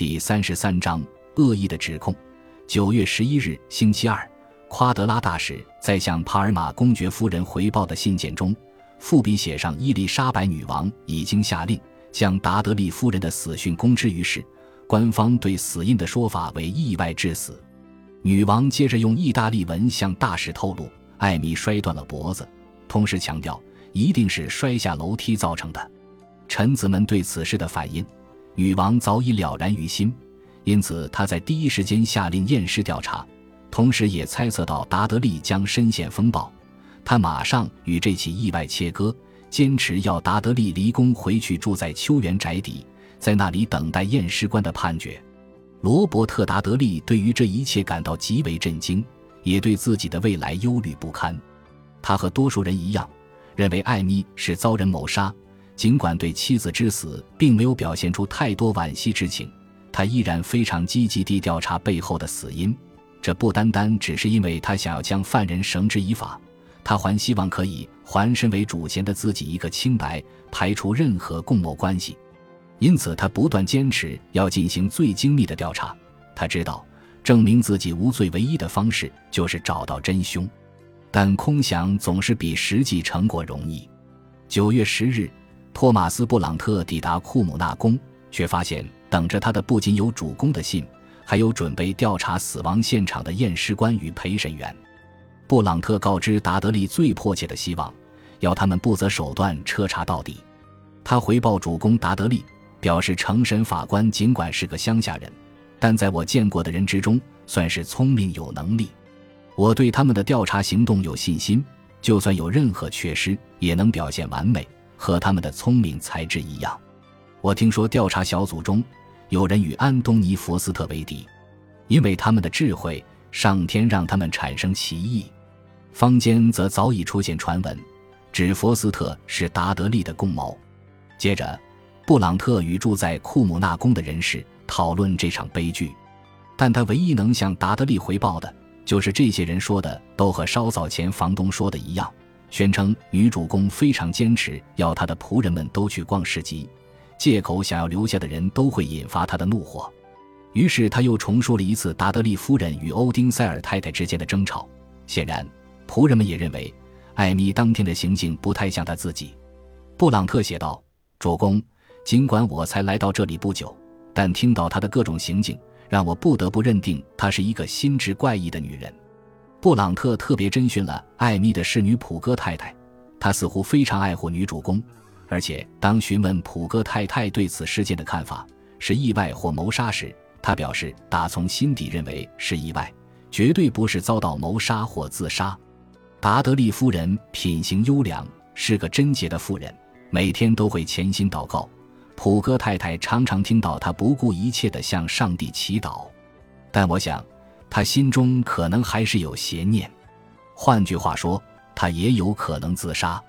第三十三章恶意的指控。九月十一日，星期二，夸德拉大使在向帕尔马公爵夫人回报的信件中，复笔写上伊丽莎白女王已经下令将达德利夫人的死讯公之于世。官方对死因的说法为意外致死。女王接着用意大利文向大使透露，艾米摔断了脖子，同时强调一定是摔下楼梯造成的。臣子们对此事的反应，女王早已了然于心，因此她在第一时间下令验尸调查，同时也猜测到达德利将深陷风暴，她马上与这起意外切割，坚持要达德利离宫回去住在秋园宅邸。在那里等待验尸官的判决。罗伯特·达德利对于这一切感到极为震惊，也对自己的未来忧虑不堪。他和多数人一样，认为艾米是遭人谋杀。尽管对妻子之死并没有表现出太多惋惜之情，他依然非常积极地调查背后的死因。这不单单只是因为他想要将犯人绳之以法，他还希望可以还身为主嫌的自己一个清白，排除任何共谋关系。因此，他不断坚持要进行最精密的调查。他知道，证明自己无罪唯一的方式就是找到真凶。但空想总是比实际成果容易。九月十日，托马斯·布朗特抵达库姆纳宫，却发现等着他的不仅有主公的信，还有准备调查死亡现场的验尸官与陪审员。布朗特告知达德利最迫切的希望，要他们不择手段彻查到底。他回报主公达德利。表示成审法官尽管是个乡下人，但在我见过的人之中，算是聪明有能力。我对他们的调查行动有信心，就算有任何缺失，也能表现完美，和他们的聪明才智一样。我听说调查小组中有人与安东尼·佛斯特为敌，因为他们的智慧，上天让他们产生歧义。坊间则早已出现传闻，指佛斯特是达德利的共谋。接着。布朗特与住在库姆纳宫的人士讨论这场悲剧，但他唯一能向达德利回报的，就是这些人说的都和稍早前房东说的一样，宣称女主公非常坚持要她的仆人们都去逛市集，借口想要留下的人都会引发她的怒火。于是他又重述了一次达德利夫人与欧丁塞尔太太之间的争吵。显然，仆人们也认为艾米当天的行径不太像他自己。布朗特写道：“主公。”尽管我才来到这里不久，但听到她的各种行径，让我不得不认定她是一个心智怪异的女人。布朗特特别征询了艾米的侍女普戈太太，她似乎非常爱护女主公，而且当询问普戈太太对此事件的看法是意外或谋杀时，她表示打从心底认为是意外，绝对不是遭到谋杀或自杀。达德利夫人品行优良，是个贞洁的妇人，每天都会潜心祷告。普戈太太常常听到他不顾一切地向上帝祈祷，但我想，他心中可能还是有邪念。换句话说，他也有可能自杀。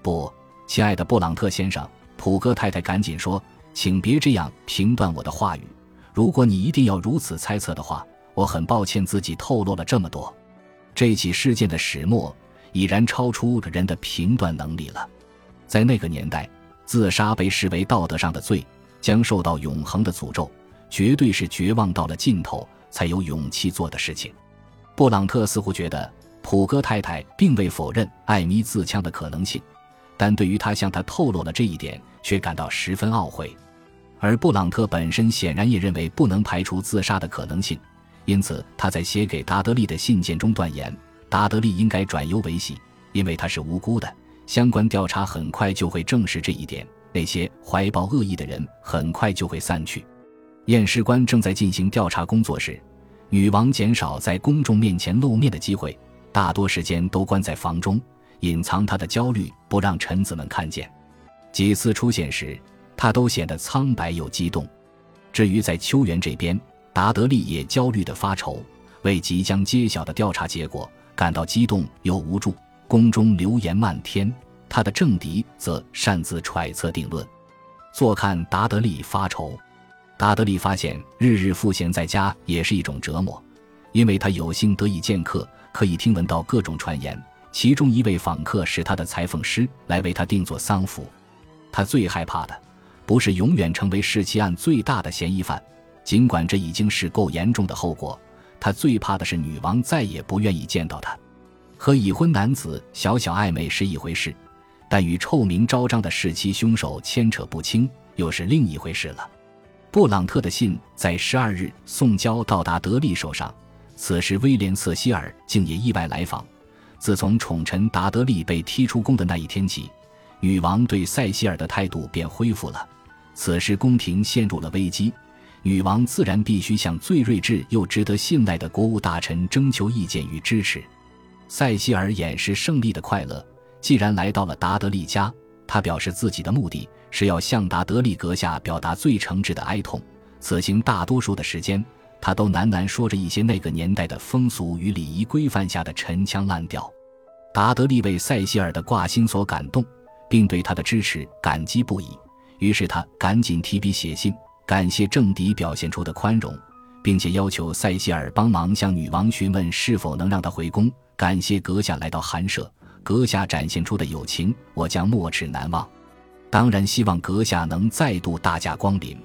不，亲爱的布朗特先生，普戈太太赶紧说：“请别这样评断我的话语。如果你一定要如此猜测的话，我很抱歉自己透露了这么多。这起事件的始末已然超出人的评断能力了，在那个年代。”自杀被视为道德上的罪，将受到永恒的诅咒，绝对是绝望到了尽头才有勇气做的事情。布朗特似乎觉得普戈太太并未否认艾米自枪的可能性，但对于他向他透露了这一点，却感到十分懊悔。而布朗特本身显然也认为不能排除自杀的可能性，因此他在写给达德利的信件中断言，达德利应该转忧为喜，因为他是无辜的。相关调查很快就会证实这一点，那些怀抱恶意的人很快就会散去。验尸官正在进行调查工作时，女王减少在公众面前露面的机会，大多时间都关在房中，隐藏她的焦虑，不让臣子们看见。几次出现时，她都显得苍白又激动。至于在秋园这边，达德利也焦虑地发愁，为即将揭晓的调查结果感到激动又无助。宫中流言漫天，他的政敌则擅自揣测定论。坐看达德利发愁，达德利发现日日赋闲在家也是一种折磨，因为他有幸得以见客，可以听闻到各种传言。其中一位访客是他的裁缝师，来为他定做丧服。他最害怕的，不是永远成为弑妻案最大的嫌疑犯，尽管这已经是够严重的后果，他最怕的是女王再也不愿意见到他。和已婚男子小小暧昧是一回事，但与臭名昭彰的弑妻凶手牵扯不清又是另一回事了。布朗特的信在十二日送交到达德利手上，此时威廉·瑟希尔竟也意外来访。自从宠臣达德利被踢出宫的那一天起，女王对塞西尔的态度便恢复了。此时宫廷陷入了危机，女王自然必须向最睿智又值得信赖的国务大臣征求意见与支持。塞西尔掩饰胜利的快乐，既然来到了达德利家，他表示自己的目的是要向达德利阁下表达最诚挚的哀痛。此行大多数的时间。他都喃喃说着一些那个年代的风俗与礼仪规范下的陈腔滥调。达德利为塞西尔的挂心所感动，并对他的支持感激不已。于是他赶紧提笔写信，感谢政敌表现出的宽容，并且要求塞西尔帮忙向女王询问是否能让他回宫。感谢阁下来到寒舍，阁下展现出的友情，我将没齿难忘。当然希望阁下能再度大驾光临。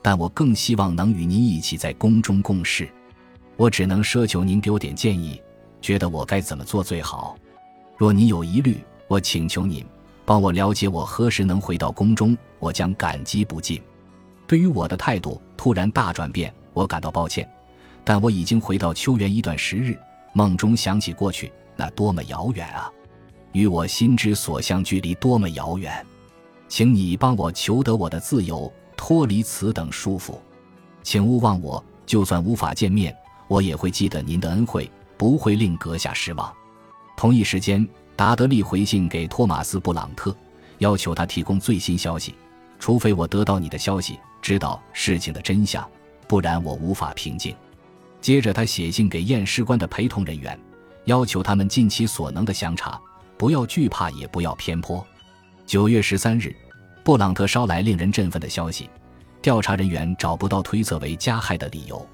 但我更希望能与您一起在宫中共事，我只能奢求您给我点建议，觉得我该怎么做最好。若您有疑虑，我请求您帮我了解我何时能回到宫中，我将感激不尽。对于我的态度突然大转变，我感到抱歉，但我已经回到秋园一段时日，梦中想起过去，那多么遥远啊！与我心之所向距离多么遥远，请你帮我求得我的自由。脱离此等束缚，请勿忘我。就算无法见面，我也会记得您的恩惠，不会令阁下失望。同一时间，达德利回信给托马斯·布朗特，要求他提供最新消息，除非我得到你的消息，知道事情的真相，不然我无法平静。接着，他写信给验尸官的陪同人员，要求他们尽其所能的详查，不要惧怕，也不要偏颇。九月十三日。布朗特捎来令人振奋的消息：调查人员找不到推测为加害的理由。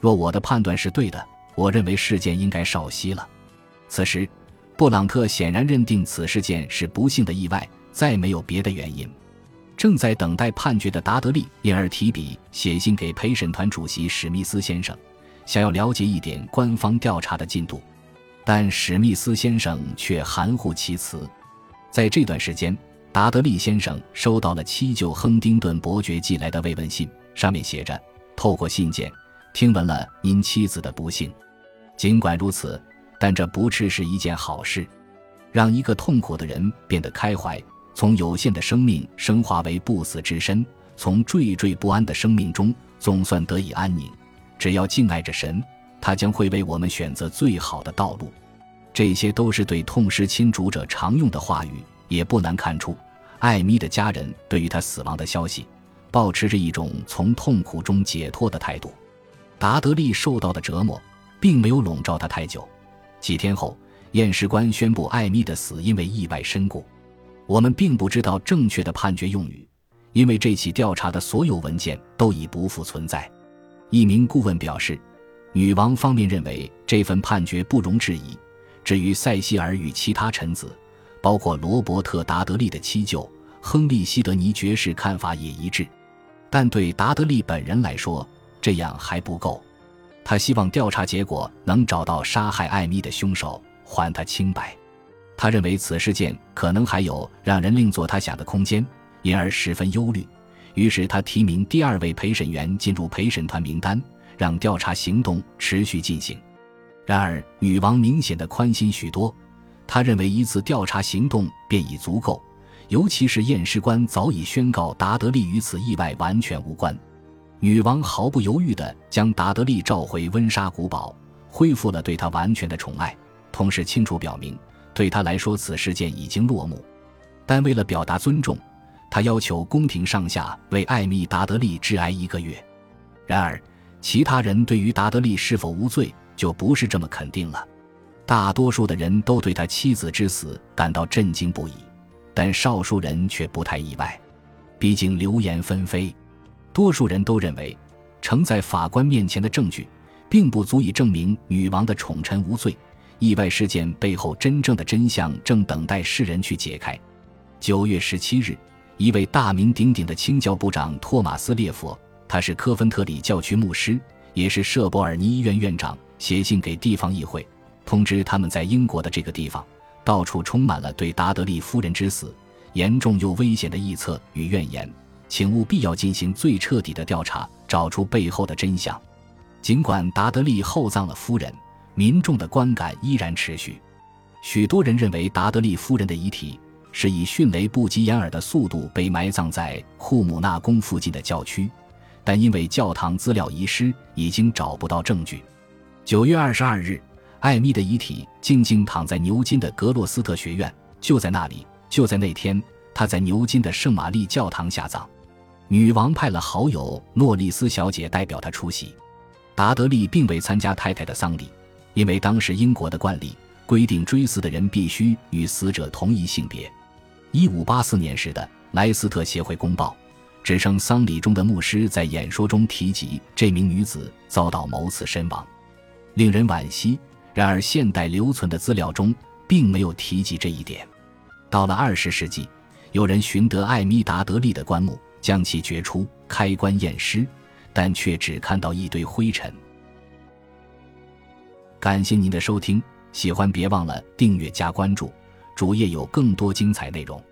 若我的判断是对的，我认为事件应该少息了。此时，布朗特显然认定此事件是不幸的意外，再没有别的原因。正在等待判决的达德利因而提笔写信给陪审团主席史密斯先生，想要了解一点官方调查的进度，但史密斯先生却含糊其辞。在这段时间。达德利先生收到了七舅亨丁顿伯爵寄来的慰问信，上面写着：“透过信件，听闻了您妻子的不幸。尽管如此，但这不啻是一件好事。让一个痛苦的人变得开怀，从有限的生命升华为不死之身，从惴惴不安的生命中总算得以安宁。只要敬爱着神，他将会为我们选择最好的道路。这些都是对痛失亲主者常用的话语。”也不难看出，艾米的家人对于他死亡的消息，保持着一种从痛苦中解脱的态度。达德利受到的折磨，并没有笼罩他太久。几天后，验尸官宣布艾米的死因为意外身故。我们并不知道正确的判决用语，因为这起调查的所有文件都已不复存在。一名顾问表示，女王方面认为这份判决不容置疑。至于塞西尔与其他臣子，包括罗伯特·达德利的七舅亨利·希德尼爵士看法也一致，但对达德利本人来说，这样还不够。他希望调查结果能找到杀害艾米的凶手，还他清白。他认为此事件可能还有让人另作他想的空间，因而十分忧虑。于是他提名第二位陪审员进入陪审团名单，让调查行动持续进行。然而，女王明显的宽心许多。他认为一次调查行动便已足够，尤其是验尸官早已宣告达德利与此意外完全无关。女王毫不犹豫地将达德利召回温莎古堡，恢复了对他完全的宠爱，同时清楚表明，对他来说此事件已经落幕。但为了表达尊重，他要求宫廷上下为艾米·达德利致哀一个月。然而，其他人对于达德利是否无罪就不是这么肯定了。大多数的人都对他妻子之死感到震惊不已，但少数人却不太意外。毕竟流言纷飞，多数人都认为，呈在法官面前的证据，并不足以证明女王的宠臣无罪。意外事件背后真正的真相正等待世人去解开。九月十七日，一位大名鼎鼎的清教部长托马斯·列佛他是科芬特里教区牧师，也是舍伯尔尼医院院长，写信给地方议会，通知他们在英国的这个地方，到处充满了对达德利夫人之死严重又危险的臆测与怨言，请务必要进行最彻底的调查，找出背后的真相。尽管达德利厚葬了夫人，民众的观感依然持续。许多人认为达德利夫人的遗体是以迅雷不及掩耳的速度被埋葬在库姆纳宫附近的教区，但因为教堂资料遗失，已经找不到证据。九月二十二日，艾米的遗体静静躺在牛津的格洛斯特学院，就在那里，就在那天，她在牛津的圣玛丽教堂下葬。女王派了好友诺丽斯小姐代表她出席。达德利并未参加太太的丧礼，因为当时英国的惯例。规定追思的人必须与死者同一性别。一五八四年时的莱斯特协会公报，只称丧礼中的牧师在演说中提及这名女子遭到谋刺身亡，令人惋惜。然而现代留存的资料中并没有提及这一点。到了二十世纪，有人寻得艾米达德利的棺木，将其掘出开棺验尸，但却只看到一堆灰尘。感谢您的收听。喜欢别忘了订阅加关注，主页有更多精彩内容。